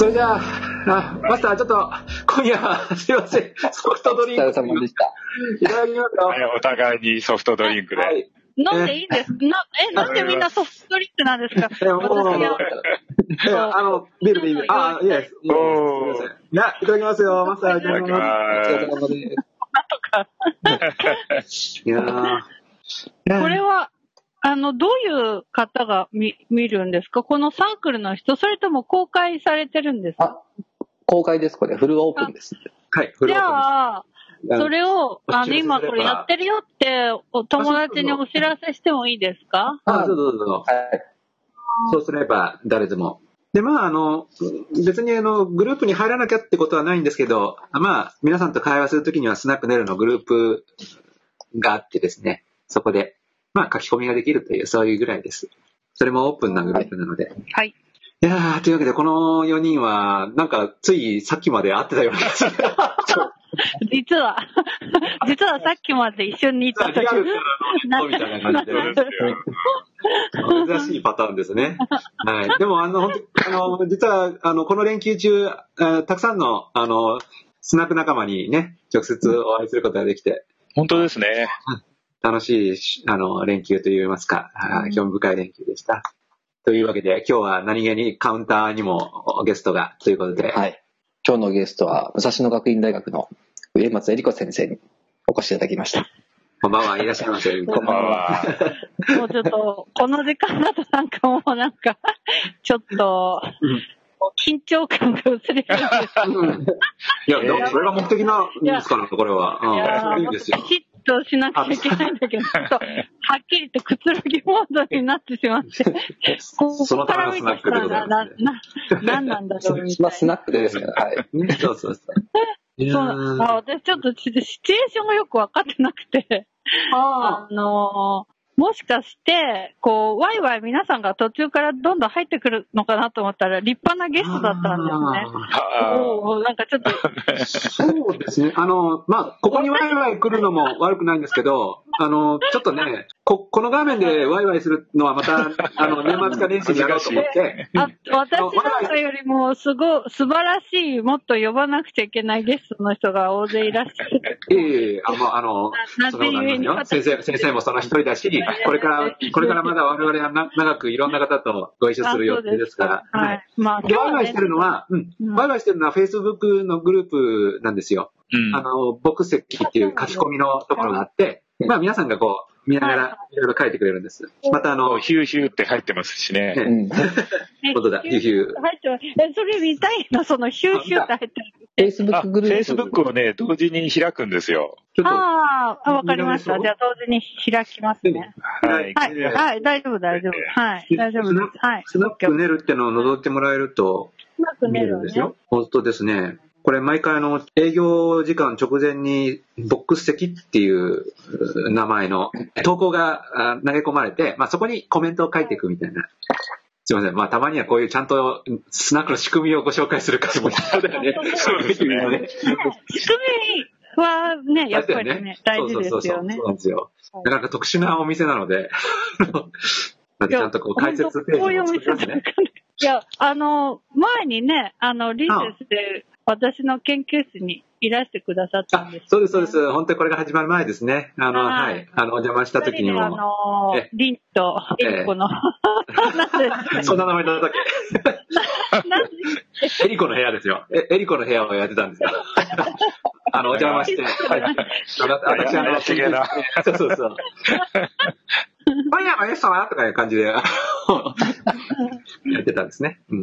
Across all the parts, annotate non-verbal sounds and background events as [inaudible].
それじゃあ、あマスター、ちょっと、今夜は、すいません、ソフトドリンク。お疲れ様でした。いただきますよ。はいお互いにソフトドリンクで。はい。飲んでいいんですな、え、なんでみんなソフトドリンクなんですか？え、もう、あの、ビールでいい。あ、いいです。もう、すいません。いや、いただきますよ、マスター、いただきます。お疲れ様です。[laughs] いやーこれは、あの、どういう方が見、見るんですか？このサークルの人、それとも公開されてるんですか？あ、公開です、これ。フルオープンです。はい、フじルオープンですゃあ、それを、あの、今これやってるよって、お友達にお知らせしてもいいですか？あ、どうぞどうぞ。はい。そうすれば誰でも。で、まあ、あの、別にあの、グループに入らなきゃってことはないんですけど、まあ、皆さんと会話するときにはスナックネルのグループがあってですね、そこで、まあ、書き込みができるという、そういうぐらいです。それもオープンなグループなので。はい。いやー、というわけで、この4人は、なんか、ついさっきまで会ってたような気がする。[laughs] 実は、[laughs] 実はさっきまで一緒にいた時リアルなみたいな感じで。[laughs] 珍しいパターンですね。はい。でも、あの、本当あの、実は、あの、この連休中、あたくさんの、あの、スナック仲間にね、直接お会いすることができて、本当ですね。楽しいし、あの、連休といいますか、あ興味深い連休でした。というわけで、今日は何気にカウンターにもゲストが、ということで、はい。今日のゲストは、武蔵野学院大学の上松恵里子先生にお越しいただきました。こんばんは、いらっしゃいませ。[laughs] こんばんは。もうちょっと、この時間だとなんかもうなんか、[laughs] ちょっと、緊張感が薄れるんですうんいや、でもそれが目的なんですから、これは。うん。いいんですよき。ちっとしなきゃいけないんだけど、ちょっと、はっきりとくつろぎモードになってしまって、こ [laughs] そのためのスナックでございますね。な、な、なんなんだろうみたいな。まあ、スナックでですから、はい。ね [laughs] そうそうそう。そう。私ちょっとシチュエーションがよくわかってなくて、あのーもしかして、こう、ワイワイ皆さんが途中からどんどん入ってくるのかなと思ったら、立派なゲストだったんですね。あおーなんかちょっと、そうですね。あの、まあ、ここにワイワイ来るのも悪くないんですけど、あの、ちょっとね、こ、この画面でワイワイするのはまた、[laughs] あの、年末か年始にやろうと思って、あ私なんかよりも、すごい、素晴らしい、もっと呼ばなくちゃいけないゲストの人が大勢いらっしゃる。ええあ、まあ、あの、なそのなんていうによ。先生、先生もその一人だし、これから、これからまだ我々はな長くいろんな方とご一緒する予定ですから、はい。まあ、でワイワイしねてるのは、うん。うん、ワイワイしてるのは Facebook のグループなんですよ。うん。あの、僕席っていう書き込みのところがあって、[laughs] まあ皆さんがこう、見ながらいろいろ書いてくれるんです。またあの、ヒューヒューって入ってますしね。ねうん。[laughs] 本当だ、ヒューヒュー。入ってますえ、それ見たいの？[laughs] そのヒューヒューって入ってる。Facebook あ、グループ。Facebook をね、同時に開くんですよ。ああ、わかりました。見じゃあ同時に開きますね。はい。はい、はい、大丈夫、大丈夫。はい、大丈夫です。はい。スナックネルってのを覗いてもらえるとうまく見寝るね。えるんですよ。本当ですね。これ毎回あの、営業時間直前にボックス席っていうう名前の投稿があ投げ込まれて、まあそこにコメントを書いていくみたいな。すいません。まあたまにはこういうちゃんとスナックの仕組みをご紹介する回も必要だよね。そうですねね。仕組みはね、やっぱりね、大事ですよねそうそうそう。そうなんですよ。なかなか特殊なお店なので、[laughs] まあちゃんとこう解説ページも作りますね。いや、あの、前にね、あの、リーセスで私の研究室にいらしてくださったんです、あそうです、そうです。本当にこれが始まる前ですね。あの、ははいい。あの、お邪魔した時に二人であも。のえ、リンとエリコの、[laughs] そんな名前だったっけ？エリコの部屋ですよ。えエリコの部屋をやってたんですよ。[laughs] あの、お邪魔して。はいあのそうそうそう。今夜のゲストはとかいう感じで、やってたんですね。うん。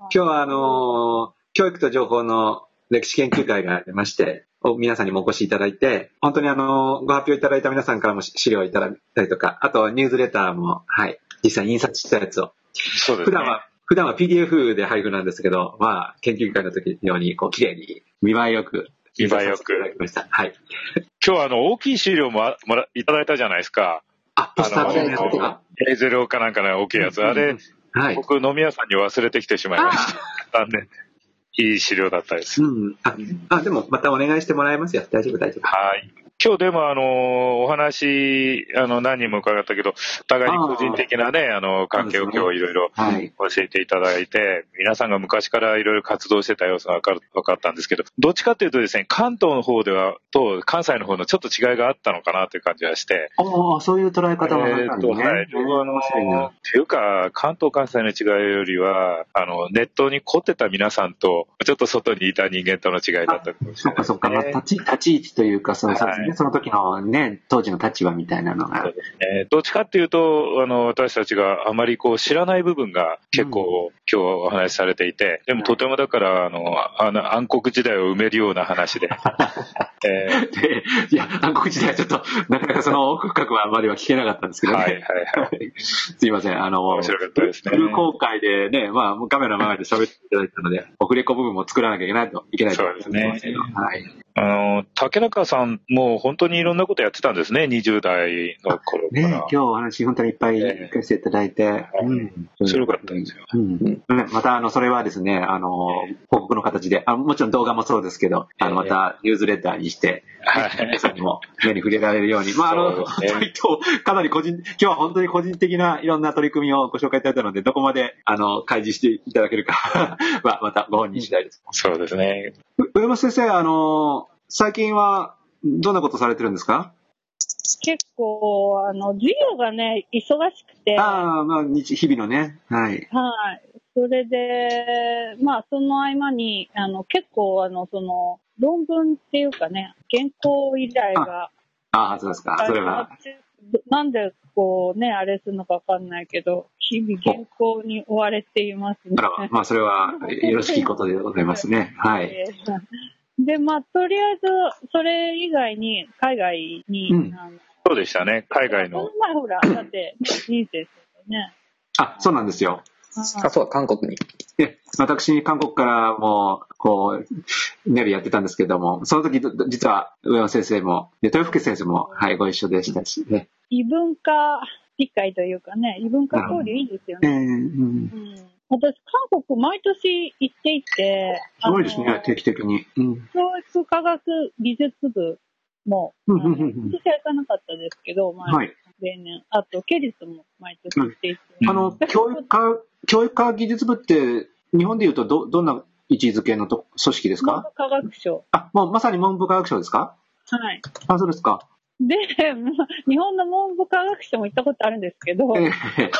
今日はあのー教育と情報の歴史研究会がありまして、お皆さんにもお越しいただいて、本当にあのーご発表いただいた皆さんからも資料をいただいたりとか、あとニュースレターも、はい、実際に印刷したやつをそうですね。普段は、普段は PDF で配布なんですけど、まあ、研究会の時のように、こう、綺麗に、見栄えよく、見栄えよく。はい。今日あの、大きい資料もあもらいただいたじゃないですか。あ、ポスターですか A0 かなんかの大きいやつ。あれ、はい。僕飲み屋さんに忘れてきてしまいました。残念。いい資料だったです。うん。あ、あでも、またお願いしてもらいますよ。大丈夫、大丈夫。はい。今日でもあの、お話、あの、何人も伺ったけど、お互いに個人的なね、あの、関係を今日いろいろはい。教えていただいて、皆さんが昔からいろいろ活動してた様子が分かる分かったんですけど、どっちかというとですね、関東の方では、と関西の方のちょっと違いがあったのかなという感じがして、ああ、そういう捉え方もあったんですね。えーと、はい。あの、っていうか、関東関西の違いよりは、あの、ネットに凝ってた皆さんと、ちょっと外にいた人間との違いだったかもしれないね。そっかそっか、まあ、立ち、立ち位置というか、その、そうですねはいその時のね、当時の立場みたいなのが。えーどっちかっていうと、あの、私たちがあまりこう知らない部分が結構、今日お話しされていて、でもとてもだから、あの、あの暗黒時代を埋めるような話で、[laughs] えーで、いや、暗黒時代はちょっと、なかなかその奥深くはあまりは聞けなかったんですけどね。はいはいはい。[laughs] すいません、あの、面白かったですねフル公開でね、まあ、カメラの前で喋っていただいたので、オフレコ部分も作らなきゃいけないといけないと思いますけど。そうですはい。あの、竹中さんも本当にいろんなことやってたんですね、20代の頃かね、ら。今日お話本当にいっぱい聞かせていただいて、うん。面白かったんですよ。うんねまた、あの、それはですね、あの、報告の形で、あもちろん動画もそうですけど、あの、また、ニュースレターにして、はい皆さんにも目に触れられるように、まあ、あの、ねかなり個人、今日は本当に個人的ないろんな取り組みをご紹介いただいたので、どこまで、あの、開示していただけるか [laughs] は、またご本人次第です。そうですね。う上山先生、あの、最近は、どんなことされてるんですか？結構、あの、授業がね、忙しくて、はああ、まあ、日、日々のね、はい。い。それで、まあ、その合間に、あの、結構、あの、その、論文っていうかね、原稿依頼が、ああ、そうですか。それは。なんで、こうね、あれするのかわかんないけど、日々原稿に追われていますねあ。らまあ、それは、よろしいことでございますね。はい。[laughs] えーで、まあ、とりあえず、それ以外に、海外に、うんそうでしたね、海外のこの。前ほら、[clears throat] だって、ね、人生ですよね。あ、そうなんですよ。あ、そうだ、韓国に。で、私、韓国からも、こう、ネルやってたんですけども、その時、ど実は、上山先生も、で、豊福先生も、はい、ご一緒でしたしね。異文化理解というかね、異文化交流いいですよえー、ね。うん。うん、私、韓国毎年行っていて、すごいですね定期的に。うん。教育科学技術部も、うんあのうんうんうん今年は行かなかったですけど、前はい。例年。あと、ケリスも毎年行っていて。あの、教育科、教育科技術部って、日本で言うと、ど、どんな位置づけのと組織ですか？文部科学省。あ、もうまさに文部科学省ですか？はい。あ、そうですか。で、まあ日本の文部科学省も行ったことあるんですけど、ええ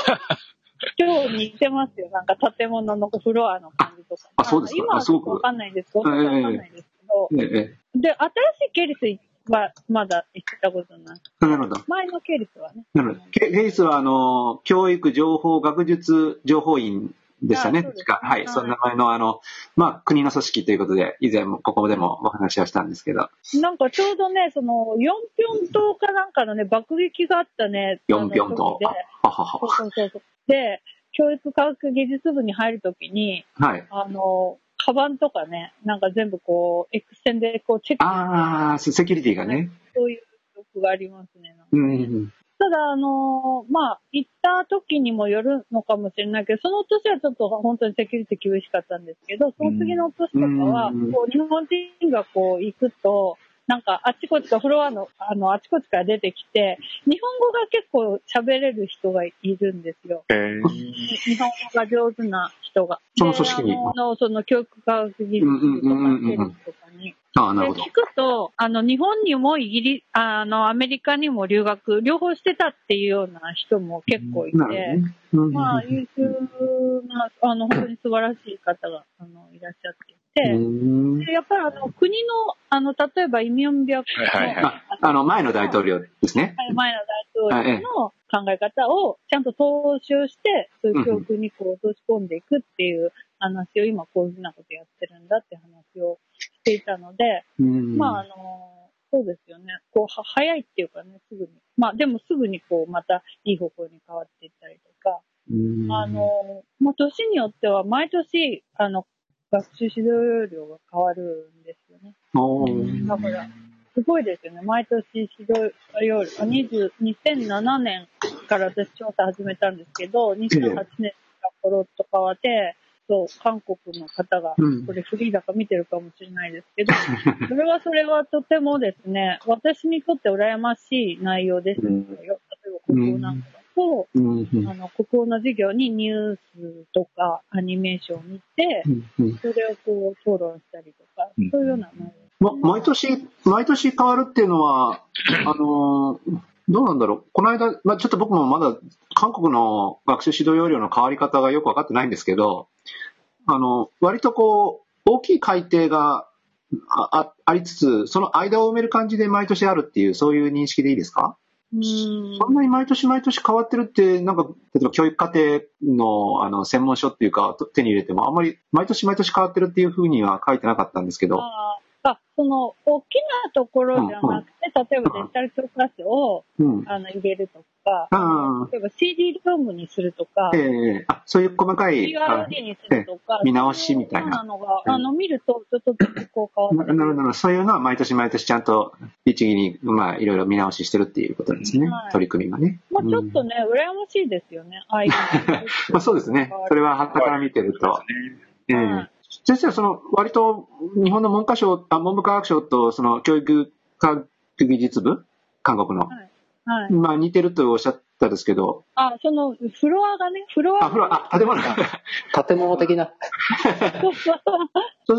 今日似てますよ。なんか建物のフロアの感じとか。あそうですか今はちょっとわかんないです。本当にわかんないですけど。えええで、新しいケリスはまだ行ったことない。えなるほど。前のケリスはね。なるほど。ケケイスは、あの、教育情報学術情報院でしたね、確か。はい。はいその名前の、あの、まあ、国の組織ということで、以前も、ここでもお話をしたんですけど。なんかちょうどね、その、ヨンピョン島かなんかのね、爆撃があったね。ヨンピョンと。あははそうそうそう。で、教育科学技術部に入るときに、はい。あの、カバンとかね、なんか全部こう、X 線でこうチェックああ、セセキュリティがね。そういう欲がありますね。うん。ただ、あのーまあ、行った時にもよるのかもしれないけど、その年はちょっと本当にセキュリティ厳しかったんですけど、その次の年とかは、うんこう日本人がこう行くと、なんかあっちこっちかフロアの、あの、あちこちから出てきて、日本語が結構喋れる人がいるんですよ。えー日本語が上手な人が。その組織にの、その教育科学技術とか、テレビとかに。ああ、なるほどで聞。くと、あの、日本にもイギリあの、アメリカにも留学、両方してたっていうような人も結構いて、まあ、優秀な、あの、本当に素晴らしい方が、あの、いらっしゃっていて、うんでやっぱりあの、国の、あの、例えばイミョンビャクはいはいはいの、ああの、前の大統領ですね。前の大統領の考え方をちゃんと踏襲して、そういう教育にこう落とし込んでいくっていう話を今こういうふうなことやってるんだって話をしていたので、うんまあ、あの、そうですよね。こう、は早いっていうかね、すぐに。まあ、でもすぐにこう、またいい方向に変わっていったりとか、うんあの、まあ、年によっては毎年、あの、学習指導料が変わるんですよね。だから、すごいですよね。毎年指導料、あ20 2007年から私調査始めたんですけど、2008年からコロッと変わって、そ韓国の方がうん、これフリーだか見てるかもしれないですけど、[laughs] それはそれはとてもですね、私にとって羨ましい内容ですよ。うん例えば国語なんかだと、うんうんあの、国語の授業にニュースとかアニメーションを見て、うんうんそれをこう討論したりとか、うんそういうような内容。ま、毎年、毎年変わるっていうのは、[coughs] あのーどうなんだろう。この間、まあ、ちょっと僕もまだ韓国の学習指導要領の変わり方がよくわかってないんですけど、あの、割とこう、大きい改定がああありつつ、その間を埋める感じで毎年あるっていう、そういう認識でいいですか？そんなに毎年毎年変わってるって、なんか、例えば教育課程のあの専門書っていうか、手に入れても、あんまり毎年毎年変わってるっていうふうには書いてなかったんですけど、あその、大きなところじゃなくて、例えばデジタル教科書を、うん。あの、入れるとか、あ例えば CD ロムにするとかえ、えあ、そういう細かい、あ PRD にするとか、見直しみたいなのが、あの、見ると、ちょっとずつこう変わるほどなるほど、そういうのは毎年毎年ちゃんと律儀に、まあ、いろいろ見直ししてるっていうことですね。はい取り組みがね。まあちょっとうんね、羨ましいですよね、ああいうの。[laughs] まあそうですね。それは、はたから見てると。ええはい先生はその、割と、日本の文科省、あ文部科学省と、その、教育科学技術部韓国の。はい。まあ、似てるとおっしゃったですけど、あ、その、フロアがね、フロアあ、フロア、あ、建物が。[laughs] 建物的な。[laughs] そうす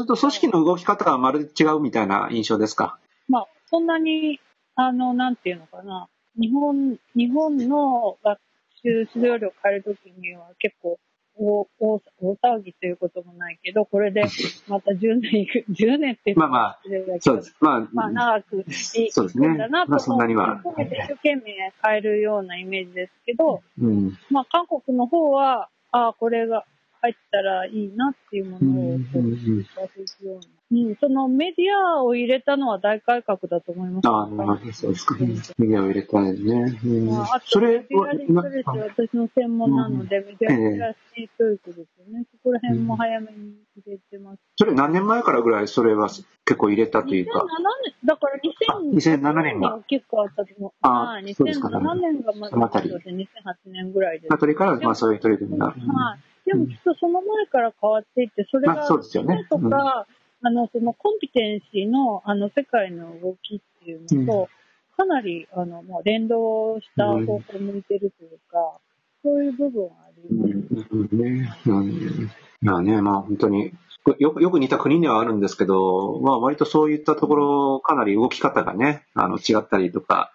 ると、組織の動き方がまるで違うみたいな印象ですか？まあ、そんなに、あの、なんていうのかな、日本、日本の学習指導料を変えるときには結構大、騒ぎということもないけど、これで [laughs] また10年いく、10年って言ってまあまあ、そうです。まあ、まあ、長くいそうですねいくんだなとまあそんなには一生懸命変えるようなイメージですけど、うん。まあ、韓国の方は、ああ、これが入ったらいいなっていうものをこう、出すような。うん、そのメディアを入れたのは大改革だと思います。ああ、そうですか。メディアを入れたんですね。うんまあ、あとそれメディアリテラシーは私の専門なので、メディアリテラシー教育ですよね。そこら辺も早めに入れてます。それ何年前からぐらいそれは結構入れたという2007か。年、だから2007年が結構あったと思う。あはい、そうですか2007年がまずそのあたりで2008年ぐらいです。あたりから、まあそういう取り組みが。はい。でもきっとその前から変わっていって、それが、まあそうですよね。とか、あの、そのコンピテンシーの、あの、世界の動きっていうのと、かなり、あの、まあ、連動した方向を向いてるというか、そういう部分はありうます。ん。うん。ね。うん。まあね、まあ本当によく、よく似た国ではあるんですけど、まあ割とそういったところ、かなり動き方がね、あの違ったりとか、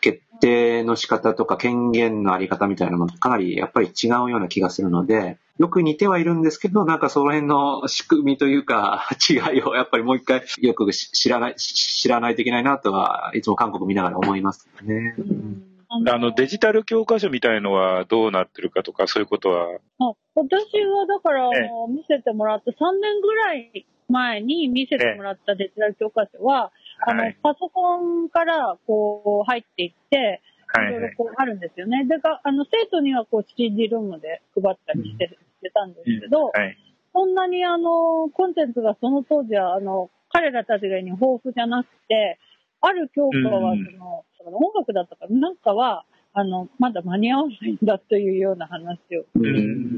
決定の仕方とか権限のあり方みたいなのもかなりやっぱり違うような気がするので、よく似てはいるんですけど、なんかその辺の仕組みというか、[laughs] 違いをやっぱりもう一回よく知らない、知らないといけないなとは、いつも韓国見ながら思いますね。うんあの、デジタル教科書みたいのはどうなってるかとか、そういうことは？あ私はだから、見せてもらった3年ぐらい前に見せてもらったデジタル教科書は、あのはい、パソコンからこう入っていって、はい。ろいろこうあるんですよね。でか、あの、生徒にはこう CD ルームで配ったりして,、してたんですけど、はい。そんなにあの、コンテンツがその当時は、あの、彼らたちがに豊富じゃなくて、ある教科はうんその、その音楽だったかなんかは、あの、まだ間に合わないんだというような話をうん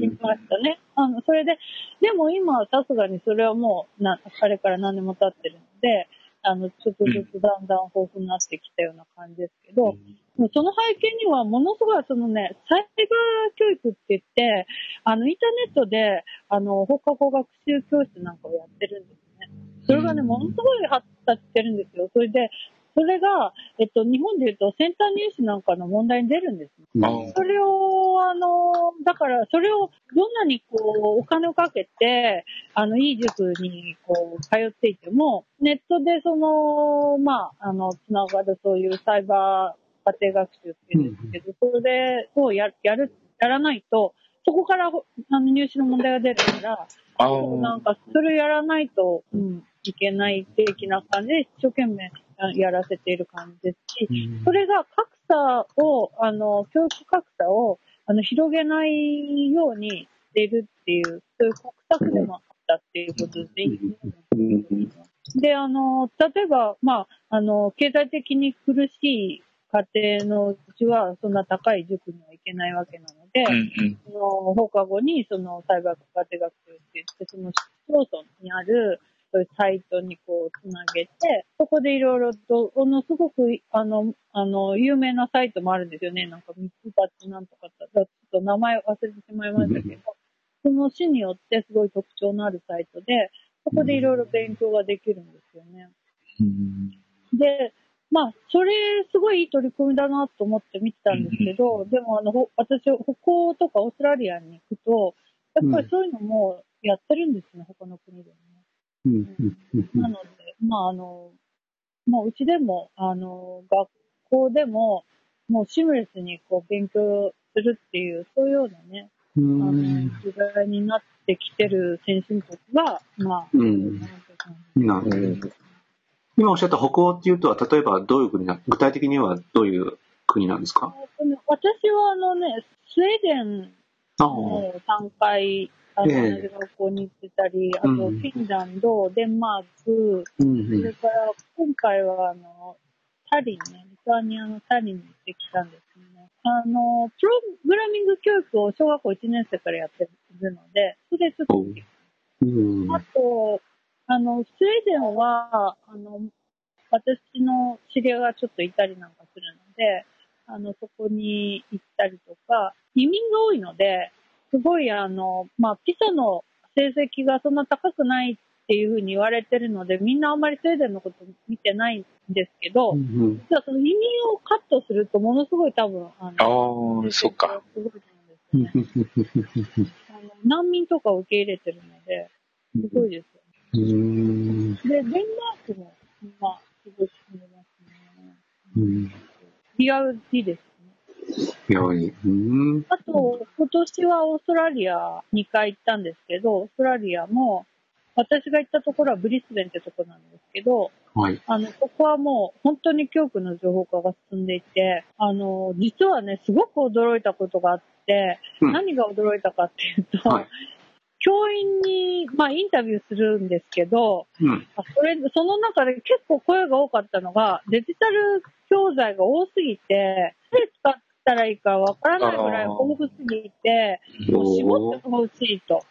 聞きましたね。あの、それで、でも今はさすがにそれはもう、な、あれから何年も経ってるので、あの、ちょっとずつだんだん豊富になってきたような感じですけど、でもその背景にはものすごいそのね、サイバー教育って言って、あの、インターネットで、あの、放課後学習教室なんかをやってるんですね。それがね、ものすごい発達してるんですよ。それで、それが、えっと、日本で言うとセンター入試なんかの問題に出るんですそれを、あの、だから、それをどんなにこう、お金をかけて、あの、いい塾にこう、通っていても、ネットでその、まあ、あの、つながるそういうサイバー家庭学習っていうんですけど、それをややる、やらないと、そこからあの入試の問題が出るから、あなんか、それやらないと、うん、いけない的な感じで、一生懸命あやらせている感じですし、それが格差を、あの、教育格差を、あの、広げないようにしているっていう、そういう国策でもあったっていうことでいいで、あの、例えば、まあ、あの、経済的に苦しい家庭のうちは、そんな高い塾には行けないわけなので、うんうん。その放課後にそのサイバー家庭学習って言って、その市町村にあるそういうサイトにこうつなげて、そこでいろいろと、あの、すごく、あの、あの、有名なサイトもあるんですよね。なんか、ミツバチなんとかだ、ちょっと名前忘れてしまいましたけど、その市によってすごい特徴のあるサイトで、そこでいろいろ勉強ができるんですよね。で、まあ、それ、すごいいい取り組みだなと思って見てたんですけど、でも、あの、ほ私、北欧とかオーストラリアに行くと、やっぱりそういうのもやってるんですね、他の国でもね。うんうんうんなので、まあ、あの、もううちでも、あの、学校でも、もうシームレスにこう勉強するっていう、そういうようなね、うあの、ん時代になってきてる先進国が、まあ、うんなるほど。今おっしゃった北欧っていうとは、例えばどういう国な、具体的にはどういう国なんですか？私はあのね、スウェーデンああ。の3回、あの、学校に行ってたり、あと、うんフィンランド、デンマーク、うんそれから、今回は、あの、タリンね、リトアニアのタリンに行ってきたんですね。あの、プログラミング教育を小学校1年生からやってるので、それちょっと、うん。あと、あの、スウェーデンは、あの、私の知り合いがちょっといたりなんかするので、あの、そこに行ったりとか、移民が多いので、すごいあの、まあ、ピサの成績がそんな高くないっていうふうに言われてるので、みんなあんまりスウェーデンのこと見てないんですけど、うん実はその移民をカットするとものすごい多分、あの、ああ、そっか。。すごいと思うんですよね。あの難民とかを受け入れてるので、すごいですよね。うん。で、デンマークも、まあ、すごい進んでますね。うん。リアルいいですね。いや、いい。うん。あと、今年はオーストラリア2回行ったんですけど、オーストラリアも、私が行ったところはブリスベンってとこなんですけど、はい。あの、そこはもう本当に教育の情報化が進んでいて、あの、実はね、すごく驚いたことがあって、うん何が驚いたかっていうと、はい教員に、まあ、インタビューするんですけど、うん。あそれ、その中で結構声が多かったのが、デジタル教材が多すぎて、使ったらいいかわからないぐらい豊富すぎて、もう絞ってほしいと。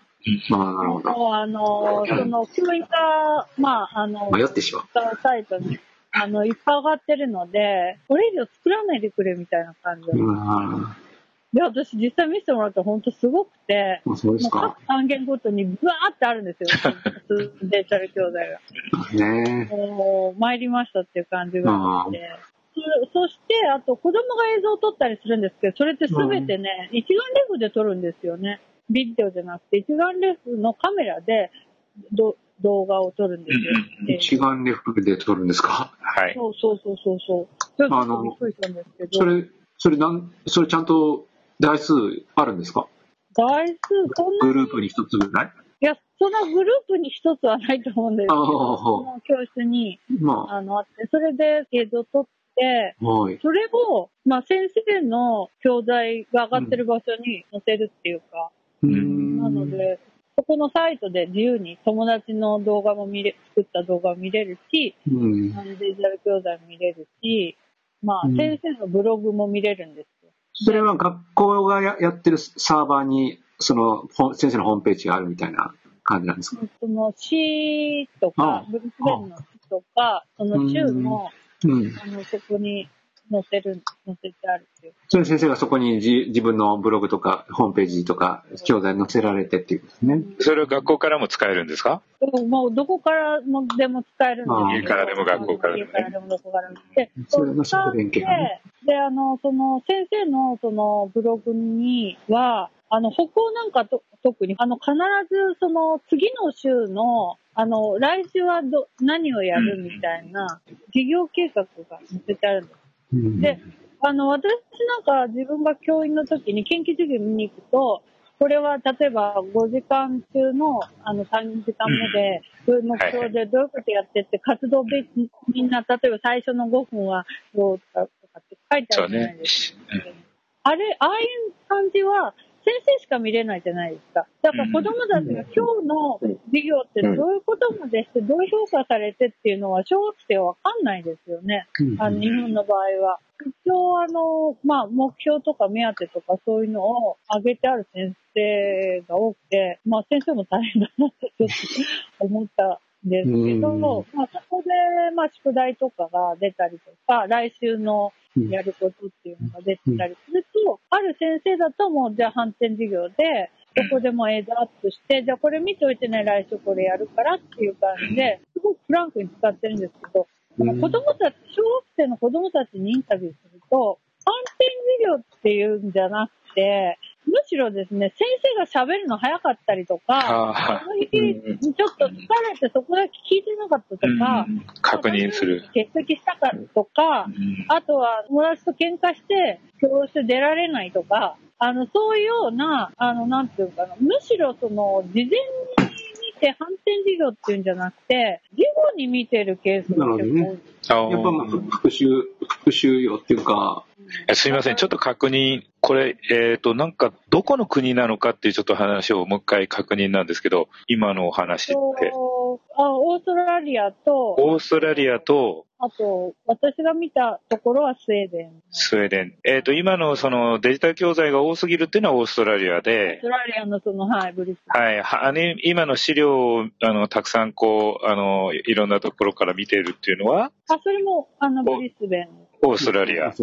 まあ、なるほど。もうあの、その教員が、まあ、あの、迷ってしまう。サイトに、あの、いっぱい上がってるので、これ以上作らないでくれみたいな感じで。私実際見せてもらったら本当すごくて、もうか。各単元ごとにブワーってあるんですよ。デジタル教材が。ねもう、参りましたっていう感じがあって。そそして、あと子供が映像を撮ったりするんですけど、それってすべてね、一眼レフで撮るんですよね。ビデオじゃなくて、一眼レフのカメラでど動画を撮るんですよ。で一眼レフで撮るんですか？はい。そうそうそうそうそう。ちょっあのとびっくりしたんですけど。それ、それなん、それちゃんと台数あるんですか？台数、そんなグループに一つぐらい？いや、そんなグループに一つはないと思うんですけあど、あその教室に、まあの、あって、それで映像撮っはい。それを、まあ、先生の教材が上がってる場所に載せるっていうか、うんなの、で、そこのサイトで自由に友達の動画も見れ、作った動画も見れるし、うん。デジタル教材も見れるし、まあ、うん先生のブログも見れるんですよ。それは学校がややってるサーバーに、その、先生のホームページがあるみたいな感じなんですか？その市とあか、ブリスベンの市とか、その州の、うん。あの、そこに載せる、載せてあるっていう。それで先生がそこにじ自分のブログとか、ホームページとか、教材載せられてっていうことですね。それは学校からも使えるんですか？でももうどこからもでも使えるんですああ家からでも学校からでもね家からでもどこからでも。で、それの使って連携がねで、あの、その、先生のそのブログには、あの、北欧なんかと特に、あの、必ずその次の週の、あの、来週はど、何をやるみたいな、事業計画が載せてあるんです。うんで、あの、私なんか自分が教員の時に研究授業見に行くと、これは例えば5時間中のあの3時間目で、どういう目標でどういうことやってって活動べみんな、例えば最初の5分はどうとかって書いてあるじゃないねですか。。あれ、ああいう感じは、先生しか見れないじゃないですか。だから子供たちが今日の授業ってどういうことまでして、どう評価されてっていうのは小学生はわかんないですよね。あの日本の場合は。一応あの、まあ目標とか目当てとかそういうのを上げてある先生が多くて、まあ先生も大変だなってちょっと思ったんですけど、まあそこでまあ宿題とかが出たりとか、来週のやることっていうのが出てたりすると、ある先生だともうじゃあ反転授業で、どこでも映像アップして、じゃあこれ見といてね、来週これやるからっていう感じで、すごくフランクに使ってるんですけど、子供たち、小学生の子供たちにインタビューすると、反転授業っていうんじゃなくて、むしろですね、先生が喋るの早かったりとか、その日、ちょっと疲れてそこだけ聞いてなかったとか、確認する。欠席したかとか、あとは友達と喧嘩して教室出られないとか、あの、そういうような、あの、なんていうかな、むしろその、事前に見て反転授業っていうんじゃなくて、事後に見てるケースが結構多い。ね、やっぱまあ、復習、復習用っていうか、すみません、ちょっと確認、これ、えっ、ー、と、なんか、どこの国なのかっていうちょっと話をもう一回確認なんですけど、今のお話って。あ、オーストラリアと、オーストラリアと、あと、私が見たところはスウェーデン。スウェーデン。えっ、ー、と、今のそのデジタル教材が多すぎるっていうのはオーストラリアで。オーストラリアのその、はい、ブリスはい。あの、今の資料を、あの、たくさんこう、あの、いろんなところから見てるっていうのは？あ、それも、あの、ブリスベン。オーストラリア。はい。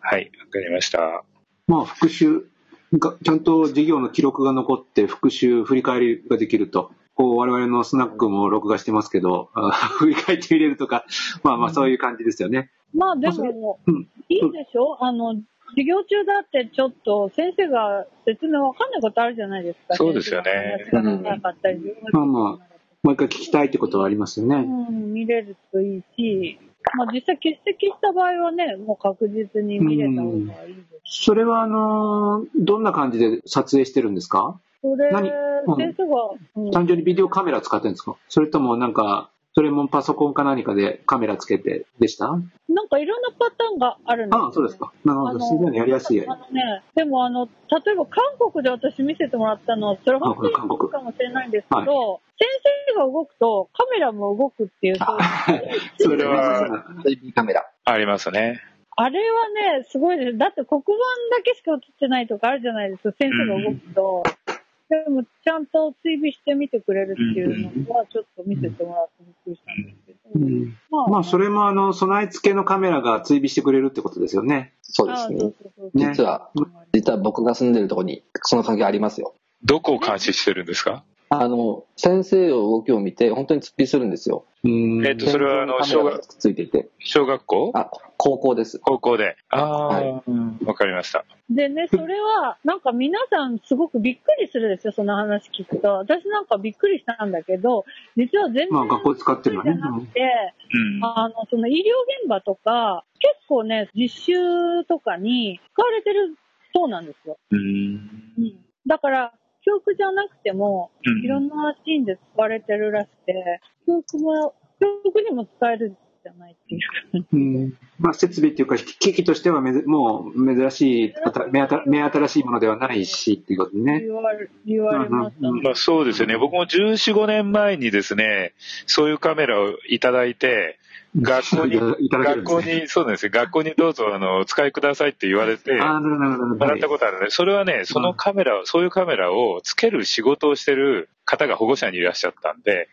はい、わかりました。まあ、復習が、ちゃんと授業の記録が残って、復習、振り返りができると。こう、我々のスナックも録画してますけど、[laughs] 振り返ってみれるとか、[laughs] まあまあそういう感じですよね。まあでも、うん、いいでしょ？あの、授業中だってちょっと先生が説明わかんないことあるじゃないですか。そうですよね。まあまあ、もう一回聞きたいってことはありますよね。うん、見れるといいし、まあ実際欠席した場合はね、もう確実に見れた方がいいです。それはあのー、どんな感じで撮影してるんですか？それ、何？先生が、うん、単純にビデオカメラ使ってるんですか？それともなんか、それもパソコンか何かでカメラつけてでした？なんかいろんなパターンがあるんですよ、ね、ああ、そうですか。なるほど。すごいやりやすいやあのね、でもあの、例えば韓国で私見せてもらったのは、それ本当に韓国かもしれないんですけど、はい、先生が動くとカメラも動くっていう、[laughs] それは、カメラ。ありますね。あれはね、すごいです。だって黒板だけしか映ってないとかあるじゃないですか。先生が動くと。でも、ちゃんと追尾して見てくれるっていうのは、ちょっと見せてもらってびっくりしたんですけど。うん、まあ、まあ、それも、あの、備え付けのカメラが追尾してくれるってことですよね。そうですね。実は、実は僕が住んでるところに、その関係ありますよ。どこを監視してるんですか？あの、先生の動きを見て、本当に突飛するんですよ。えっと、それは、あの、小学、ついていて。小学校？あ、高校です。高校で。ああ、はい、わかりました。でね、[laughs] それは、なんか皆さんすごくびっくりするんですよ、その話聞くと。私なんかびっくりしたんだけど、実は全然、まあ、学校使ってるのね。じゃなくて、うん、あの、その医療現場とか、結構ね、実習とかに使われてるそうなんですよ。うん、うん、だから、教育じゃなくても、いろんなシーンで使われてるらしくて、教育も、にも使えるじゃないっていう。うん。まあ、設備っていうか、機器としてはめずもう珍しい目目新しいものではないしっていうことね。言われ、言われました、ね、まあ、そうですよね。僕も14、5年前にですね、そういうカメラをいただいて、学校に、学校に、そうですね、学校にどうぞ、あの、お使いくださいって言われて、もらったことあるね。それはね、そのカメラ、そういうカメラをつける仕事をしてる方が保護者にいらっしゃったんで、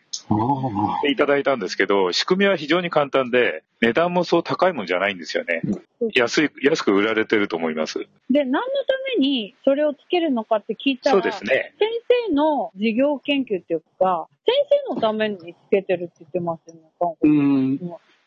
いただいたんですけど、仕組みは非常に簡単で、値段もそう高いもんじゃないんですよね。安い、安く売られてると思います。で、何のためにそれをつけるのかって聞いたら、そうですね。先生の事業研究っていうか、先生のためにつけてるって言ってますよね、韓国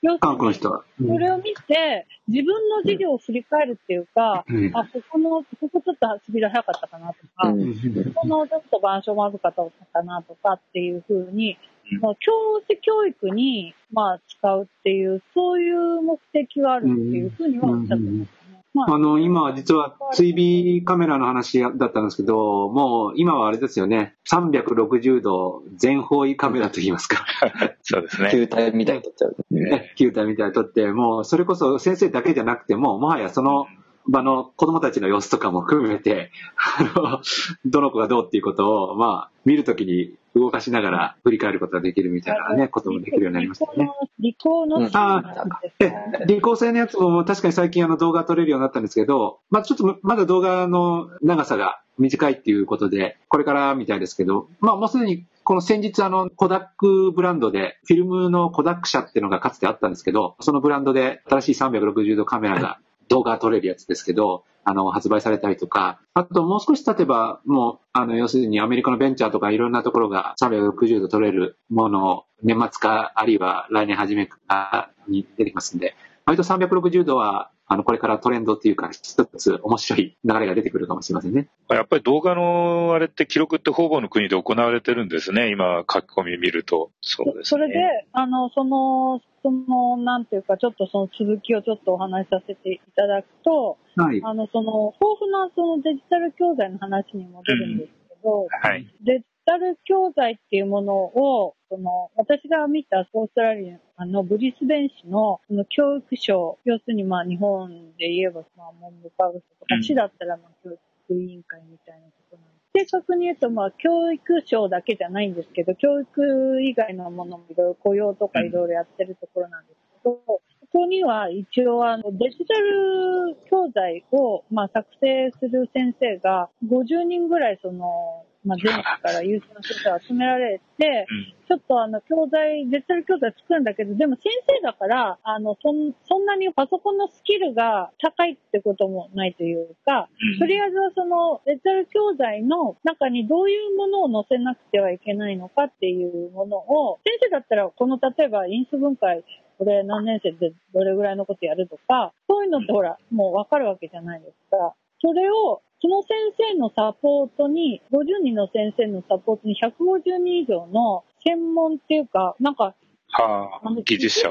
要するに、それを見て、自分の授業を振り返るっていうか、うん、あ、ここの、ここちょっとスピード速かったかなとか、うん、ここのちょっと板書まずかったかなとかっていうふうに、まあ、教師教育に、まあ、使うっていう、そういう目的があるっていうふうにはおっしゃってます。あの、今、実は追尾カメラの話だったんですけど、もう、今はあれですよね。360度全方位カメラと言いますか。[laughs] そうですね。球体みたいに撮っちゃう、ね。球体みたいに撮って、もう、それこそ先生だけじゃなくても、もはやその、場の子供たちの様子とかも含めて、あの、どの子がどうっていうことを、まあ、見るときに動かしながら振り返ることができるみたいなね、こともできるようになりましたね。理工の、あえ、理工製のやつも確かに最近あの動画撮れるようになったんですけど、まあちょっとまだ動画の長さが短いっていうことで、これからみたいですけど、まあもうすでにこの先日あの、コダックブランドで、フィルムのコダック社っていうのがかつてあったんですけど、そのブランドで新しい360度カメラが動画撮れるやつですけど、あの、発売されたりとか、あともう少し経てば、もう、あの、要するにアメリカのベンチャーとかいろんなところが360度撮れるものを年末か、あるいは来年初めかに出てきますんで、割と360度はあの、これからトレンドっていうか、一つ面白い流れが出てくるかもしれませんね。やっぱり動画のあれって記録ってほぼの国で行われてるんですね。今、書き込み見ると。そうですね。それで、あの、その、その、なんていうか、ちょっとその続きをちょっとお話しさせていただくと、はい。あの、その、豊富なそのデジタル教材の話にも出るんですけど、うん、はい。デジタル教材っていうものを、その、私が見たオーストラリアのブリスベン市のその教育省、要するにまあ日本で言えば、まあ文部科学とか、市だったらまあ教育委員会みたいなところなんです、正確に言うとまあ教育省だけじゃないんですけど、教育以外のものもいろいろ雇用とかいろいろやってるところなんですけど、ここには一応あのデジタル教材をまあ作成する先生が50人ぐらいそのまあ、全国から優秀な先生を集められて、ちょっとあの、教材、デジタル教材作るんだけど、でも先生だから、あの、そんそんなにパソコンのスキルが高いってこともないというか、とりあえずはそのデジタル教材の中にどういうものを載せなくてはいけないのかっていうものを、先生だったら、この例えば因数分解、これ何年生でどれぐらいのことやるとか、そういうのってほら、もうわかるわけじゃないですか。それをその先生のサポートに、50人の先生のサポートに150人以上の専門っていうか、なんか、はあ、技術者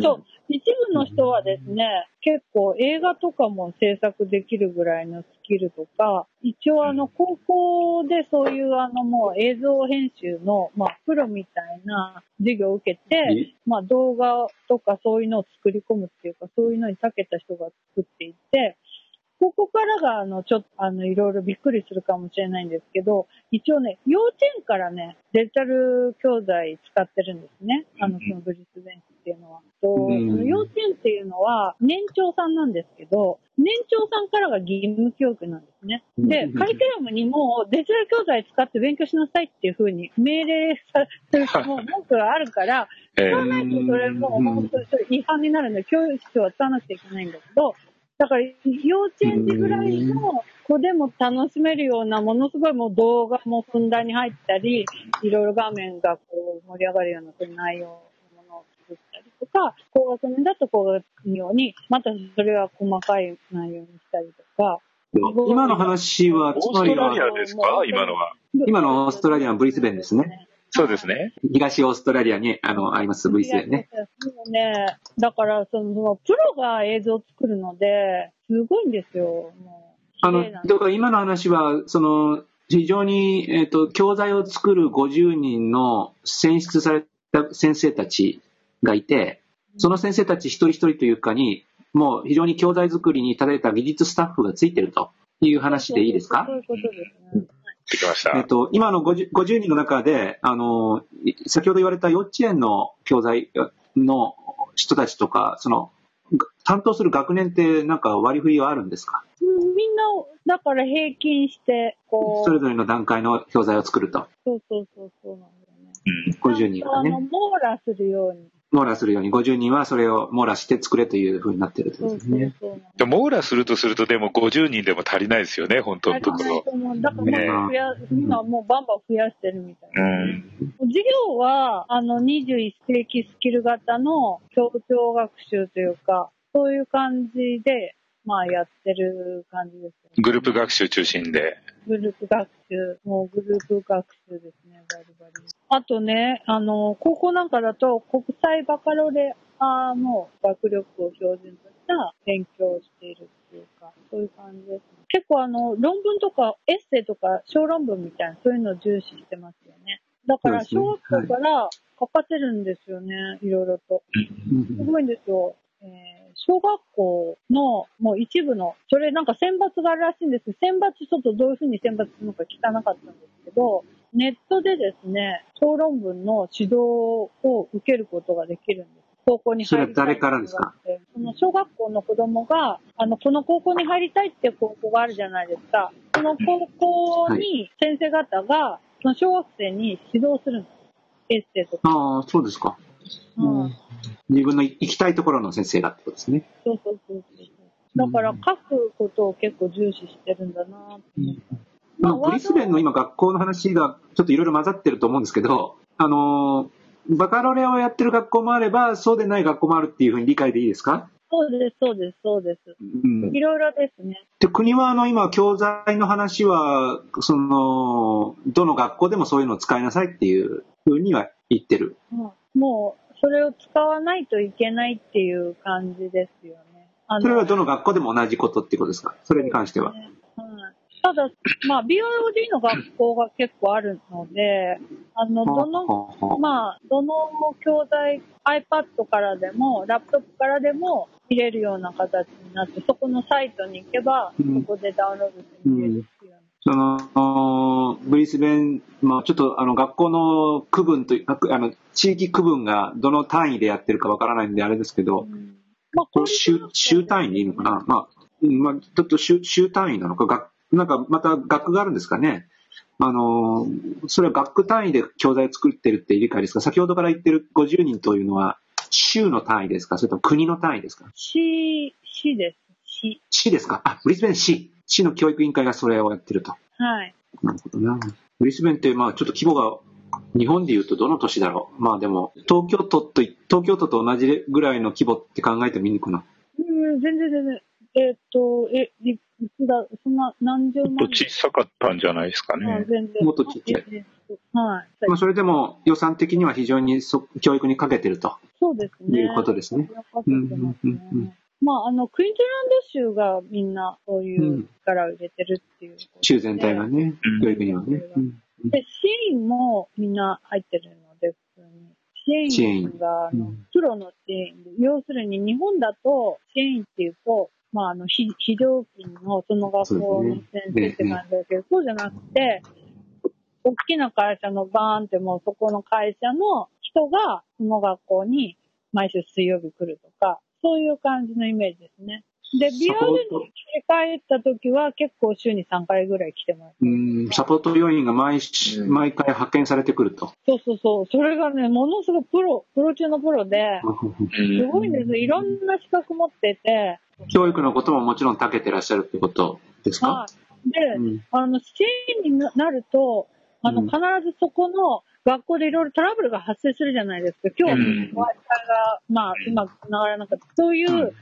そう、一部の人はですね、結構映画とかも制作できるぐらいのスキルとか、一応あの、高校でそういうあのもう映像編集の、まあ、プロみたいな授業を受けて、まあ、動画とかそういうのを作り込むっていうか、そういうのに長けた人が作っていて、ここからが、あの、ちょっと、あの、いろいろびっくりするかもしれないんですけど、一応ね、幼稚園からね、デジタル教材使ってるんですね。あの、そのブリスベンチっていうのは。と、その幼稚園っていうのは、年長さんなんですけど、年長さんからが義務教育なんですね。で、カリキュラムにもデジタル教材使って勉強しなさいっていうふうに命令されるもう [laughs] 文句があるから、使わないとそれも本当に違反になるんで、教室は使わなくちゃいけないんだけど、だから、幼稚園児ぐらいの子でも楽しめるような、ものすごいもう動画もふんだんに入ったり、いろいろ画面がこう盛り上がるようなそういう内容のものを作ったりとか、高学年だと高学年用に、またそれは細かい内容にしたりとか、今の話は、つまりは、オーストラリアですか？今のは。今のオーストラリアのブリスベンですね。そうですね。東オーストラリアに、あの、あります、V 線ね。ね。だから、その、プロが映像を作るので、すごいんですよ。あの、だから今の話は、その、非常に、えっ、ー、と、教材を作る50人の選出された先生たちがいて、その先生たち一人一人というかに、もう非常に教材作りに立てた技術スタッフがついてるという話でいいですか？そういうことですね。できました。えっと、今の 50, 50人の中で、あの、先ほど言われた幼稚園の教材の人たちとか、その、担当する学年ってなんか割り振りはあるんですか？みんな、だから平均して、こう。それぞれの段階の教材を作ると。そうそうそうそうなんだよね。うん、50人がね。あの、網羅するように。網羅するように、50人はそれを網羅して作れというふうになってるとですね。そうそうそう網羅するとすると、でも50人でも足りないですよね、本当のところ。だから増や、ね、今もうバンバン増やしてるみたいな。うん、授業は、あの、21世紀スキル型の協調学習というか、そういう感じで、まあやってる感じです、ね、グループ学習中心で。グループ学習、もうグループ学習ですね、バリバリ。あとね、あの、高校なんかだと国際バカロレアの学力を標準とした勉強をしているっていうか、そういう感じですね。結構あの、論文とかエッセイとか小論文みたいな、そういうのを重視してますよね。だから小学校から書かせるんですよね、いろいろと。すごいんですよ。えー小学校のもう一部の、それなんか選抜があるらしいんですけど、選抜ちょっとどういうふうに選抜するのか聞かなかったんですけど、ネットでですね、小論文の指導を受けることができるんです。高校に入りたいそれは誰からですか？その小学校の子供が、あの、この高校に入りたいって高校があるじゃないですか。その高校に先生方が、その小学生に指導するんです。エッセイとか。ああ、そうですか。うん自分の行きたいところの先生がってことですね。そうそうそう。だから書くことを結構重視してるんだなって思った。まあ、ブリスベンの今学校の話がちょっといろいろ混ざってると思うんですけど、あのー、バカロレをやってる学校もあれば、そうでない学校もあるっていうふうに理解でいいですか？そうです、そうです、そうです。うん。いろいろですね。で、国はあの今教材の話は、その、どの学校でもそういうのを使いなさいっていうふうには言ってる。うんもう、それを使わないといけないっていう感じですよね。それはどの学校でも同じことっていうことですか？それに関しては。ねはいただ、まあ、BOD の学校が結構あるので、あの、どの、まあ、どの教材、iPad からでも、ラップトップからでも見れるような形になって、そこのサイトに行けば、うんそこでダウンロードして見れるっていうような。その、ブリスベン、まあちょっとあの学校の区分という、ああの、地域区分がどの単位でやってるかわからないんであれですけど、うんまあ、これ週、週単位でいいのかな？まあ、うんまあ、ちょっと週、週単位なのか、学、なんかまた学区があるんですかね？あのー、それは学区単位で教材を作ってるって理解ですか？先ほどから言ってる50人というのは、州の単位ですか？それとも国の単位ですか？市、市です。市。市ですか？あ、ブリスベン市。市の教育委員会がそれをやってると。はい。なるほどな。ブリスベンって、まあちょっと規模が、日本で言うとどの都市だろう？まあでも、東京都と、東京都と同じぐらいの規模って考えてもいいのかな？うん、全然全然。えーっと、え、いいくら、そんな何十万？もっと小さかったんじゃないですかあね。全然。もっとちっちゃいはい。まあそれでも予算的には非常にそ教育にかけてるとそうですね。いうことですね。ますうんうんうんうね。まあ、あの、クイーンズランド州がみんなそういう力を入れてるっていうことで。州全体がねうん、教育にはね。うんで、支援もみんな入ってるので、普通に。支援が、あのうん、プロの支援で、要するに日本だと支援っていうと、まあ、あの、非非常勤のその学校の先生って感じだけど、そうじゃなくて、大きな会社のバーンってもうそこの会社の人がその学校に毎週水曜日来るとか、そういう感じのイメージですね。で、サ BR ポートに帰った時は結構週に3回ぐらい来てます。うん、サポート要員が毎週うん毎回派遣されてくると。そうそうそう。それがね、ものすごいプロ、プロ中のプロで、すごいんです。いろんな資格持ってて、教育のことももちろん長けてらっしゃるってことですか？はい。で、うんあの、支援になると、あの、うん必ずそこの学校でいろいろトラブルが発生するじゃないですか。今日、うん Wi-Fi が、まあ、うまく繋がらなかった。そういう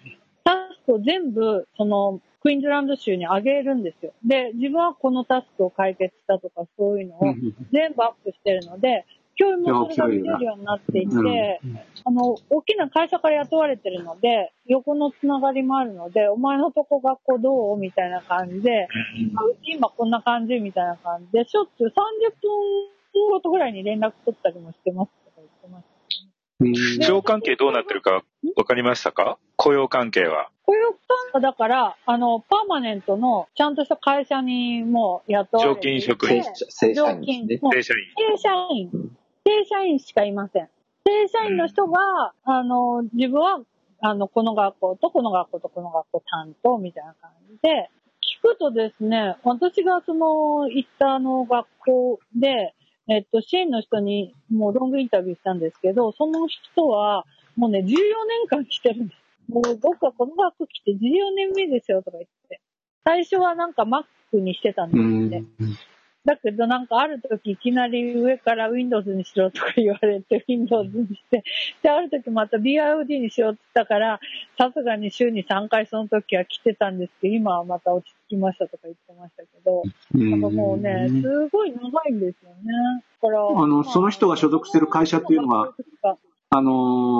タスクを全部、その、クイーンズランド州にあげるんですよ。で、自分はこのタスクを解決したとか、そういうのを全部アップしてるので、教員もそれが見れるようになっていて、うんあの、大きな会社から雇われてるので、横のつながりもあるので、お前のとこ学校どうみたいな感じで、あうち今こんな感じみたいな感じで、しょっちゅう30分ごとぐらいに連絡取ったりもしてます。うん。雇用関係どうなってるか分かりましたか？雇用関係は。雇用関係だから、あの、パーマネントのちゃんとした会社にもう雇われて常勤職員。正社常員正社員。正社員、正社員しかいません。正社員の人が、あの、自分は、あの、この学校とこの学校とこの学校担当みたいな感じで、聞くとですね、私がその、行ったあの学校で、えっと、支援の人にもうロングインタビューしたんですけど、その人は、もうね、14年間来てるんです。もう僕はこの学校来て14年目ですよとか言って。最初はなんかマックにしてたんですって。だけどなんかある時いきなり上から Windows にしろとか言われて Windows にして、で、ある時また BIOD にしようって言ったから、さすがに週に3回その時は来てたんですけど、今はまた落ち着きましたとか言ってましたけど、なんかもうね、すごい長いんですよね。だから、あのその人が所属してる会社っていうのは、あの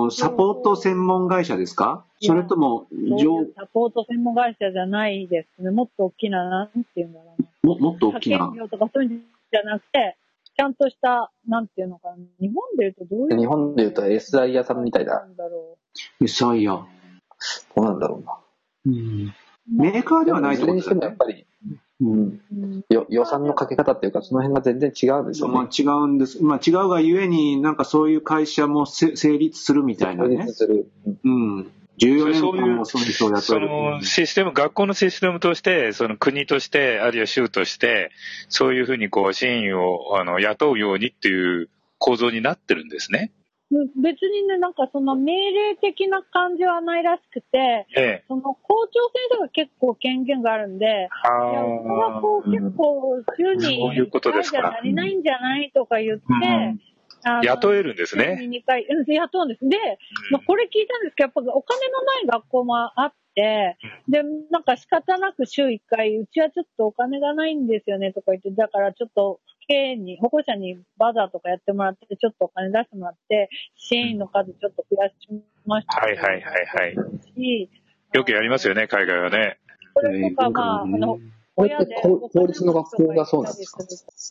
ーサポート専門会社ですか？それとも、上サポート専門会社じゃないですね。もっと大きな、なんていうんだろうな。ももっと大きな？派遣。業とかそういうんじゃなくて、ちゃんとした、なんていうのかな。日本で言うとどういう日本で言うと SI 屋さんみたいななんだろそういや。どうなんだろうな。うんメーカーではないといずれにしてもやっだね。ぱり、うん、うんよ予算のかけ方っていうか、その辺が全然違うんですよね。まあ違うんです。まあ違うがゆえになんかそういう会社もせ成立するみたいなね。する。うんうん。14年そういう間もそういう人を雇そえる。のシステム、学校のシステムとして、その国として、あるいは州として、そういうふうにこう、支援をあの雇うようにっていう構造になってるんですね。別にね、なんかその命令的な感じはないらしくて、ええ。その校長先生が結構権限があるんで、いや、うちの学校結構週にそういうことですか1回じゃ足りないんじゃないとか言って、雇えるんですね。週に2回、うん、雇うんです。で、まあ、これ聞いたんですけど、やっぱお金のない学校もあって、で、なんか仕方なく週1回、うちはちょっとお金がないんですよねとか言って、だからちょっと、家に、保護者にバザーとかやってもらって、ちょっとお金出してもらって、支援員の数ちょっと増やしました。はいはいはいはい。し、よくやりますよね、海外はね。これとか、まあ、あの、これって公公立の学校がそうなんですか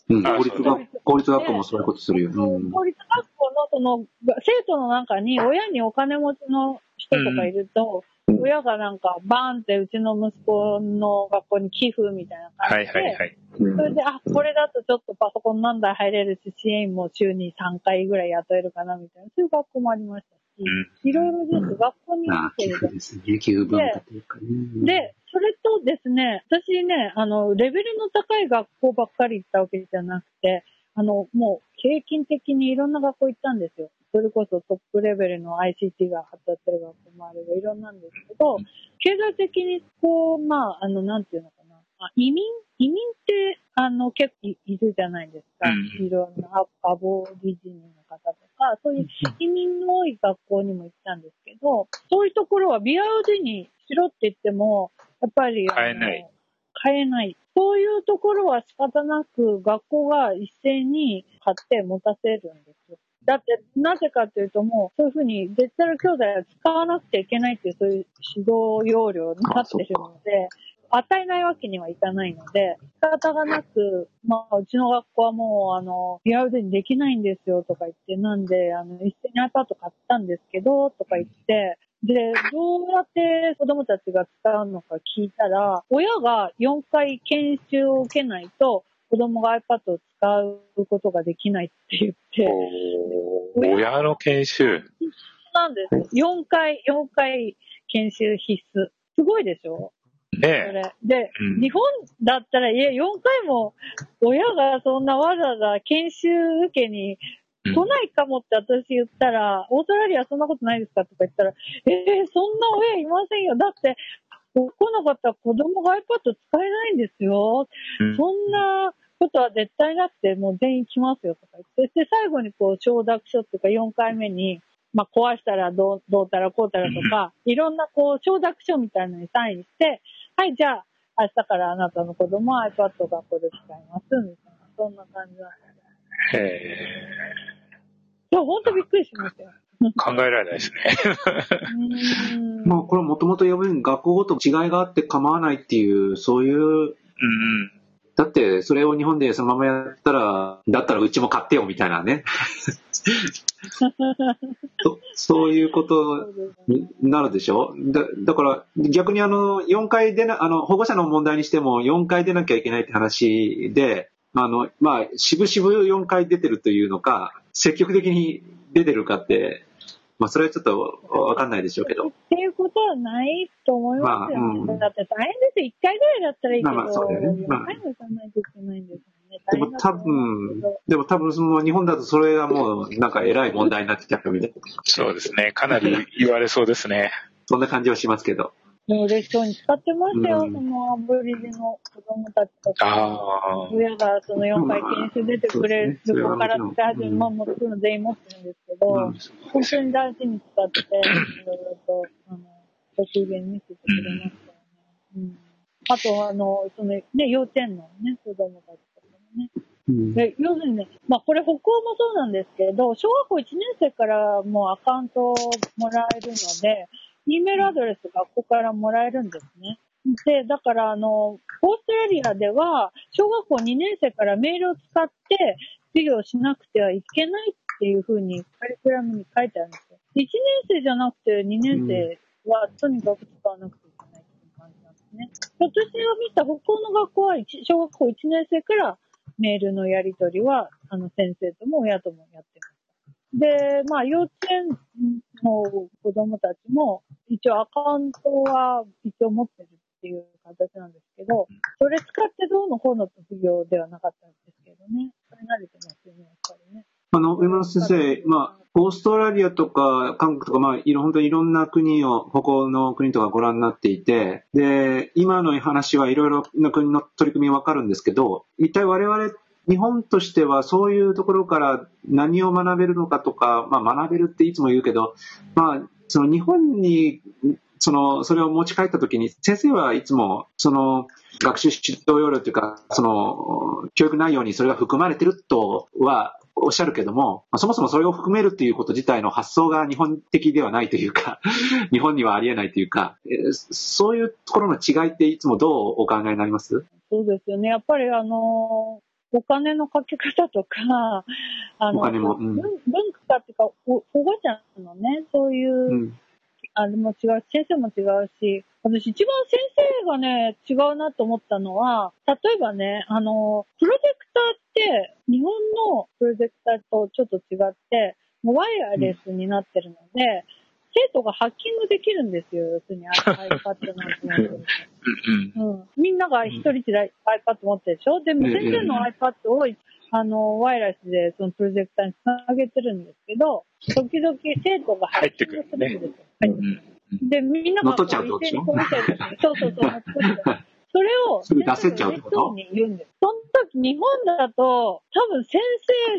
うん、あ公立学公立学校もそういうことするよ。うん。公立学校のその、生徒の中に親にお金持ちの人とかいると、うん親がなんかバーンってうちの息子の学校に寄付みたいなはい感じで、はいはい。うんそれで、あ、これだとちょっとパソコン何台入れるし、支援員も週に3回ぐらい雇えるかなみたいな、そういう学校もありましたし、うんいろいろです。学校にああ、寄見てる付ですね。寄付文化というかね。で、それとですね、私ね、あの、レベルの高い学校ばっかり行ったわけじゃなくて、あの、もう平均的にいろんな学校行ったんですよ。それこそトップレベルの ICT が発達してる学校もあればいろんなんですけど、経済的にこう、まあ、あの、なんていうのかな。あ移民？移民って、あの、結構いいるじゃないですか。うんいろんなアアボリジニの方とか、そういう移民の多い学校にも行ったんですけど、そういうところは BRD にしろって言っても、やっぱり、買えない。買えない。そういうところは仕方なく学校が一斉に買って持たせるんですよ。だって、なぜかというともう、そういうふうにデジタル教材は使わなくちゃいけないっていう、そういう指導要領になってるので、与えないわけにはいかないので、仕方がなく、まあ、うちの学校はもう、あの、リアルにできないんですよとか言って、なんで、あの、一斉に iPad 買ったんですけど、とか言って、で、どうやって子供たちが使うのか聞いたら、親が4回研修を受けないと、子供が iPad を使うことができないって言って、親の研修。なんです。4回、4回研修必須。すごいでしょ？そねれ。で、うん日本だったら、いや、4回も親がそんなわざわざ研修受けにえ。来ないかもって私言ったら、オーストラリアそんなことないですか？とか言ったら、えー、そんな親いませんよ。だって、来なかったら子供が iPad 使えないんですよ。うんそんなことは絶対なくて、もう全員来ますよとか言って、で、最後にこう、承諾書っていうか4回目に、まあ、壊したらどう、どうたらこうたらとか、いろんなこう、承諾書みたいなのにサインして、はい、じゃあ、明日からあなたの子供は iPad を学校で使います、みたいな、そんな感じなんです。へえ。いや、ほんとびっくりしましたよ。考えられないですね。うーん。まあ、これもともと呼ぶ学校ごと違いがあって構わないっていう、そういう、うんだってそれを日本でそのままやったら、だったらうちも買ってよみたいなね。[laughs] そそういうことになるでしょ？だだから逆にあの4回出な、あの保護者の問題にしても4回出なきゃいけないって話で、あの、まあ、渋々4回出てるというのか、積極的に出てるかって、まあ、それはちょっとわかんないでしょうけど。っていうことはないと思いますよ、まあうんだって大変ですよ。1回ぐらいだったらいいけど、まあまあそうだよねまあ4回も行かないといけないんですよね。でも多分、でも多分その日本だとそれがもうなんか偉い問題になってきちゃうみたいな、そうですね。かなり言われそうですね。そんな感じはしますけど。嬉しそうに使ってましたよ、うんそのアブリジの子供たちとか。親がその4回研修出てくれるそこから使い始め、うんまあもちろん全員持ってるんですけど、うん本当に大事に使って、いろいろと、あの、ご機嫌見せてくれましたよね。うん。あと、あの、そのね、幼稚園のね、子供たちとかもね。うんで、要するにね、まあこれ北欧もそうなんですけど、小学校1年生からもうアカウントをもらえるので、E メールアドレス学校からもらえるんですね。で、だからあの、オーストラリアでは、小学校2年生からメールを使って授業しなくてはいけないっていうふうにカリキュラムに書いてあるんですよ。1年生じゃなくて2年生はとにかく使わなくていけないっていう感じなんですね。私が見た北欧の学校は小学校1年生からメールのやり取りは、あの先生とも親ともやってました。で、まあ幼稚園の子供たちも一応アカウントは一応持ってるっていう形なんですけど、それ使ってどうのこうの授業ではなかったんですけどね。それ慣れてますよね、やっぱりね。あの、上村先生、まあ、オーストラリアとか韓国とか、まあ、いろ、本当にいろんな国を、ここの国とかご覧になっていて、で、今の話はいろいろな国の取り組みわかるんですけど、一体我々、日本としてはそういうところから何を学べるのかとか、まあ、学べるっていつも言うけど、まあ、その日本にその、それを持ち帰ったときに、先生はいつも、その、学習指導要領というか、その、教育内容にそれが含まれてるとはおっしゃるけども、そもそもそれを含めるっていうこと自体の発想が日本的ではないというか、[laughs] 日本にはありえないというか、そういうところの違いっていつもどうお考えになります？そうですよね。やっぱりあの、お金のかけ方とか、[laughs] あの、うん、文化っていうか、保護者のね、そういう、うん。あれも違うし、先生も違うし、私一番先生がね、違うなと思ったのは、例えばね、あの、プロジェクターって、日本のプロジェクターとちょっと違って、ワイヤレスになってるので、うん、生徒がハッキングできるんですよ、要するに [laughs] iPad なんて。うん。みんなが一人で iPad 持ってるでしょ？でも先生の iPad をあの、ワイヤレスでそのプロジェクターにつなげてるんですけど、時々生徒が入ってくるんですよ。はい、で、みんなが一斉にこう見てる。そうそうそう。[laughs] それを、すぐ出せちゃうってこと？に言うんです。その時、日本だと、多分先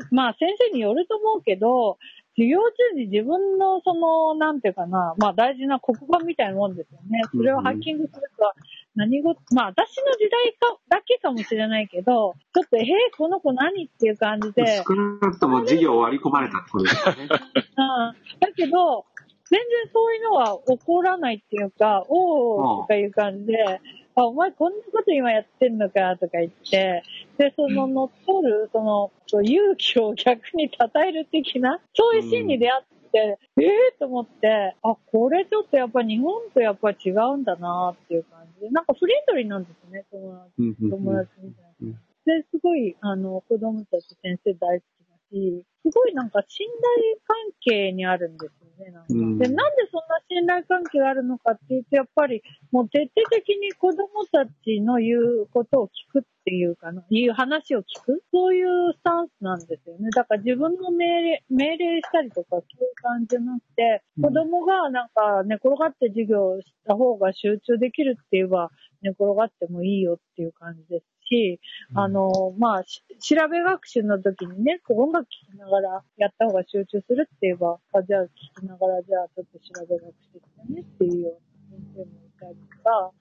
生、まあ先生によると思うけど、授業中に自分のその、なんていうかな、まあ大事な黒板みたいなもんですよね。それをハッキングすると、何事、まあ私の時代か、だけかもしれないけど、ちょっと、えー、この子何っていう感じで。少なくとも授業を割り込まれたってことですよね。[laughs] うん。だけど、全然そういうのは起こらないっていうか、おーとかいう感じで、あ、お前こんなこと今やってんのかとか言って、で、その乗っ取る、その、勇気を逆に称える的な、そういうシーンに出会って、うん、ええー、と思って、あ、これちょっとやっぱ日本とやっぱ違うんだなっていう感じ。で、なんかフレンドリーなんですね、友達、友達みたいな。で、すごい、あの、子供たち先生大好し、すごいなんか信頼関係にあるんですよね。なんかで、なんでそんな信頼関係があるのかっていうと、やっぱりもう徹底的に子供たちの言うことを聞くっていうかな、いう話を聞くそういうスタンスなんですよね。だから自分の命令、命令したりとかそういう感じじゃなくて、子供がなんか寝転がって授業した方が集中できるって言えば、寝転がってもいいよっていう感じですし、あの、まあ、調べ学習の時にね、音楽聴きながらやった方が集中するって言えば、あじゃあ聴きながら、じゃあちょっと調べ学習してねっていうような先生もいたりとか、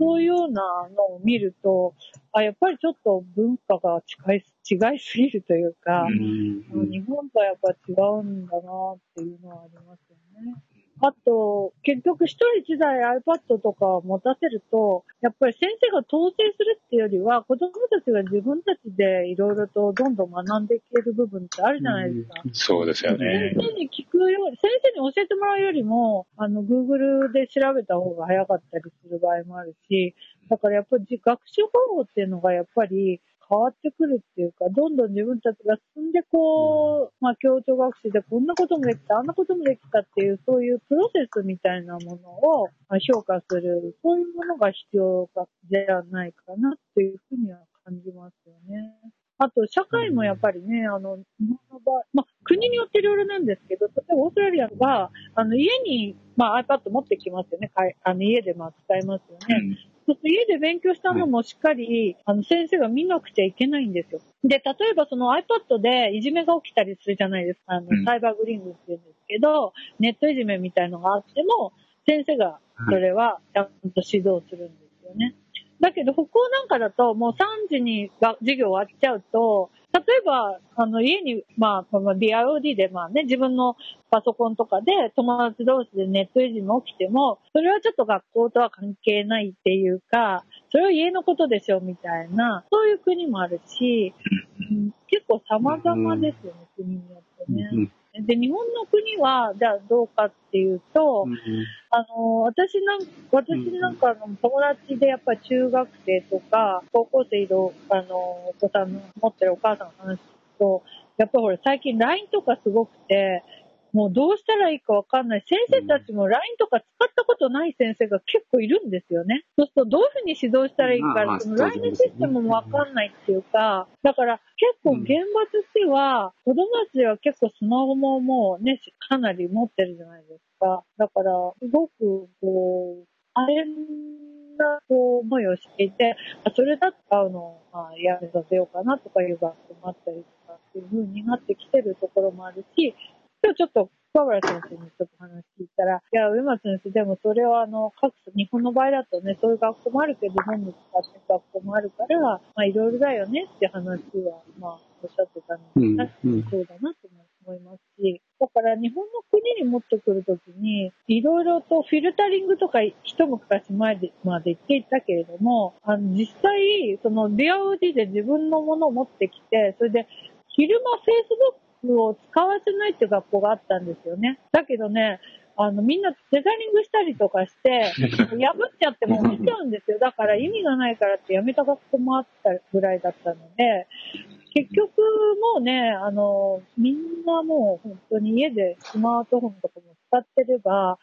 そういうようなのを見ると、あ、やっぱりちょっと文化が違い、違いすぎるというか、うん、日本とはやっぱ違うんだなっていうのはありますよね。あと、結局一人一台 iPad とか持たせると、やっぱり先生が統制するっていうよりは、子供たちが自分たちでいろいろとどんどん学んでいける部分ってあるじゃないですか。うん、そうですよね。先生に聞くより、先生に教えてもらうよりも、あの、Google で調べた方が早かったりする場合もあるし、だからやっぱり学習方法っていうのがやっぱり、変わってくるっていうか、どんどん自分たちが進んでこう、まあ、協調学習でこんなこともできた、あんなこともできたっていう、そういうプロセスみたいなものを評価する、そういうものが必要かじゃないかなっていうふうには感じますよね。あと、社会もやっぱりね、あの、日本の場合、まあ、国によっていろいろなんですけど、例えばオーストラリアは、あの、家に、まあ、iPad 持ってきますよね。あの、家でまあ使いますよね。家で勉強したのもしっかり、あの、先生が見なくちゃいけないんですよ。で、例えばその iPad でいじめが起きたりするじゃないですか。あの、サイバーグリーングって言うんですけど、ネットいじめみたいのがあっても、先生がそれはちゃんと指導するんですよね。だけど、北欧なんかだと、もう3時に授業終わっちゃうと、例えば、あの、家に、まあ、この DIOD で、まあね、自分のパソコンとかで友達同士でネットいじめ起きても、それはちょっと学校とは関係ないっていうか、それは家のことでしょ、みたいな、そういう国もあるし、うん、結構様々ですよね、国によってね。先で、日本の国は、じゃあどうかっていうと、うん、あの、私なん私なんかの友達でやっぱり中学生とか、高校生いる、あの、お子さんの持ってるお母さんの話と、やっぱほら最近 LINE とかすごくて、もうどうしたらいいかわかんない。先生たちも LINE とか使ったことない先生が結構いるんですよね。そうするとどういうふうに指導したらいいか、まあ、その LINE のシステムもわかんないっていうか、だから結構現場としては、子供たちは結構スマホももうね、かなり持ってるじゃないですか。だから、すごくこう、あれなこう思いをしていて、それだと会うのを、まあ、やめさせようかなとかいう学校もあったりとかっていう風になってきてるところもあるし、今日ちょっと桑原先生にちょっと話聞いたら、いや、上松先生、でもそれはあの、各、日本の場合だとね、そういう学校もあるけど、日本に使ってる学校もあるから、まあいろいろだよねって話は、まあおっしゃってたので、確かにそうだなと思いますし、だから日本の国に持ってくるときに、いろいろとフィルタリングとか一昔前でまで言っていたけれども、あの実際、その DOD で自分のものを持ってきて、それで昼間 Facebook を使わせないっていう学校があったんですよね。だけどね、あの、みんなデザイニングしたりとかして、[laughs] 破っちゃっても見ちゃうんですよ。だから意味がないからってやめた学校もあったぐらいだったので、結局もうね、あの、みんなもう本当に家でスマートフォンとかも使ってれば、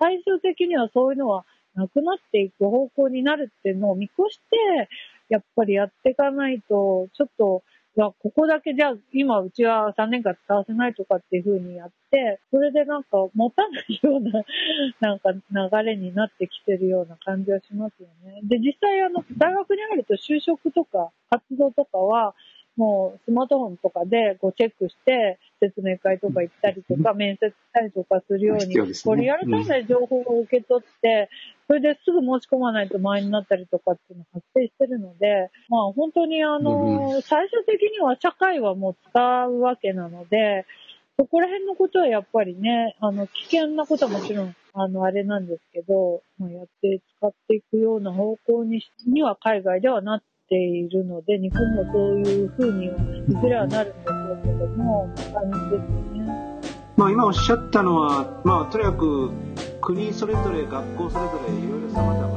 最終的にはそういうのはなくなっていく方向になるっていうのを見越して、やっぱりやっていかないと、ちょっといや、ここだけじゃあ、今うちは3年間使わせないとかっていう風にやって、それでなんか持たないような、[laughs] なんか流れになってきてるような感じはしますよね。で、実際あの、大学に入ると就職とか活動とかは、もうスマートフォンとかでこうチェックして、説明会とか行ったりとか、面接したりとかするように、こうリアルタイムで情報を受け取って、それですぐ申し込まないと前になったりとかっていうのが発生してるので、まあ本当にあの、最終的には社会はもう使うわけなので、そこら辺のことはやっぱりね、あの、危険なことはもちろん、あの、あれなんですけど、まあ、やって使っていくような方向にには海外ではなっているので、日本もそういうふうにいずれはなるんでしょうけども、感じですね。まあ、今おっしゃったのは、まあ、とにかく国それぞれ学校それぞれいろいろ様々